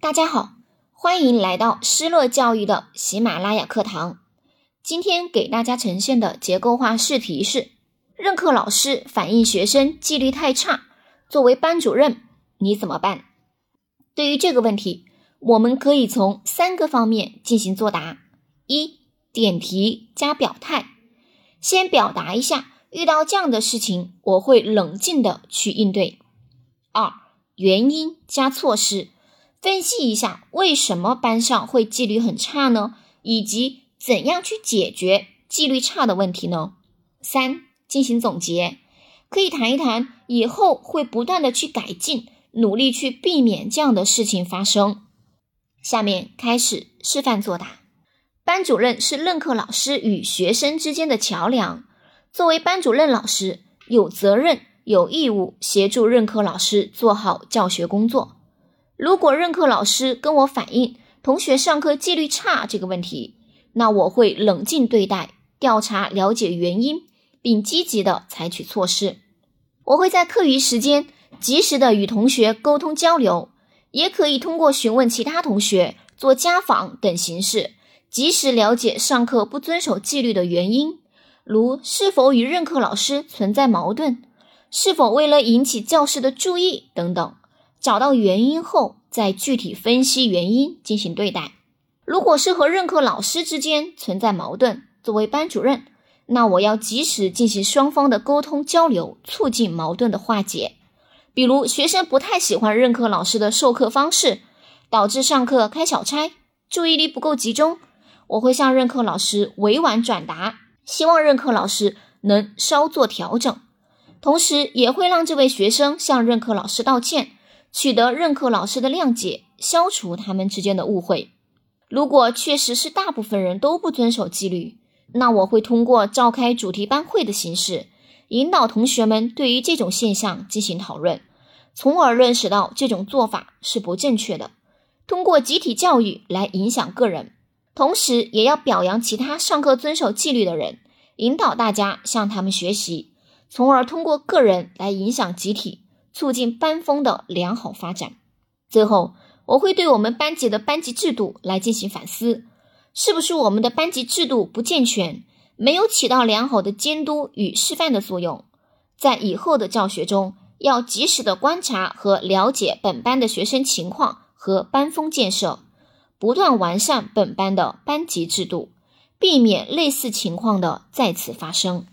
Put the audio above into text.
大家好，欢迎来到施乐教育的喜马拉雅课堂。今天给大家呈现的结构化试题是：任课老师反映学生纪律太差，作为班主任你怎么办？对于这个问题，我们可以从三个方面进行作答：一、点题加表态，先表达一下遇到这样的事情我会冷静的去应对；二、原因加措施。分析一下为什么班上会纪律很差呢？以及怎样去解决纪律差的问题呢？三、进行总结，可以谈一谈以后会不断的去改进，努力去避免这样的事情发生。下面开始示范作答。班主任是任课老师与学生之间的桥梁，作为班主任老师，有责任有义务协助任课老师做好教学工作。如果任课老师跟我反映同学上课纪律差这个问题，那我会冷静对待，调查了解原因，并积极的采取措施。我会在课余时间及时的与同学沟通交流，也可以通过询问其他同学、做家访等形式，及时了解上课不遵守纪律的原因，如是否与任课老师存在矛盾，是否为了引起教师的注意等等。找到原因后，再具体分析原因进行对待。如果是和任课老师之间存在矛盾，作为班主任，那我要及时进行双方的沟通交流，促进矛盾的化解。比如学生不太喜欢任课老师的授课方式，导致上课开小差，注意力不够集中，我会向任课老师委婉转达，希望任课老师能稍作调整，同时也会让这位学生向任课老师道歉。取得任课老师的谅解，消除他们之间的误会。如果确实是大部分人都不遵守纪律，那我会通过召开主题班会的形式，引导同学们对于这种现象进行讨论，从而认识到这种做法是不正确的。通过集体教育来影响个人，同时也要表扬其他上课遵守纪律的人，引导大家向他们学习，从而通过个人来影响集体。促进班风的良好发展。最后，我会对我们班级的班级制度来进行反思，是不是我们的班级制度不健全，没有起到良好的监督与示范的作用？在以后的教学中，要及时的观察和了解本班的学生情况和班风建设，不断完善本班的班级制度，避免类似情况的再次发生。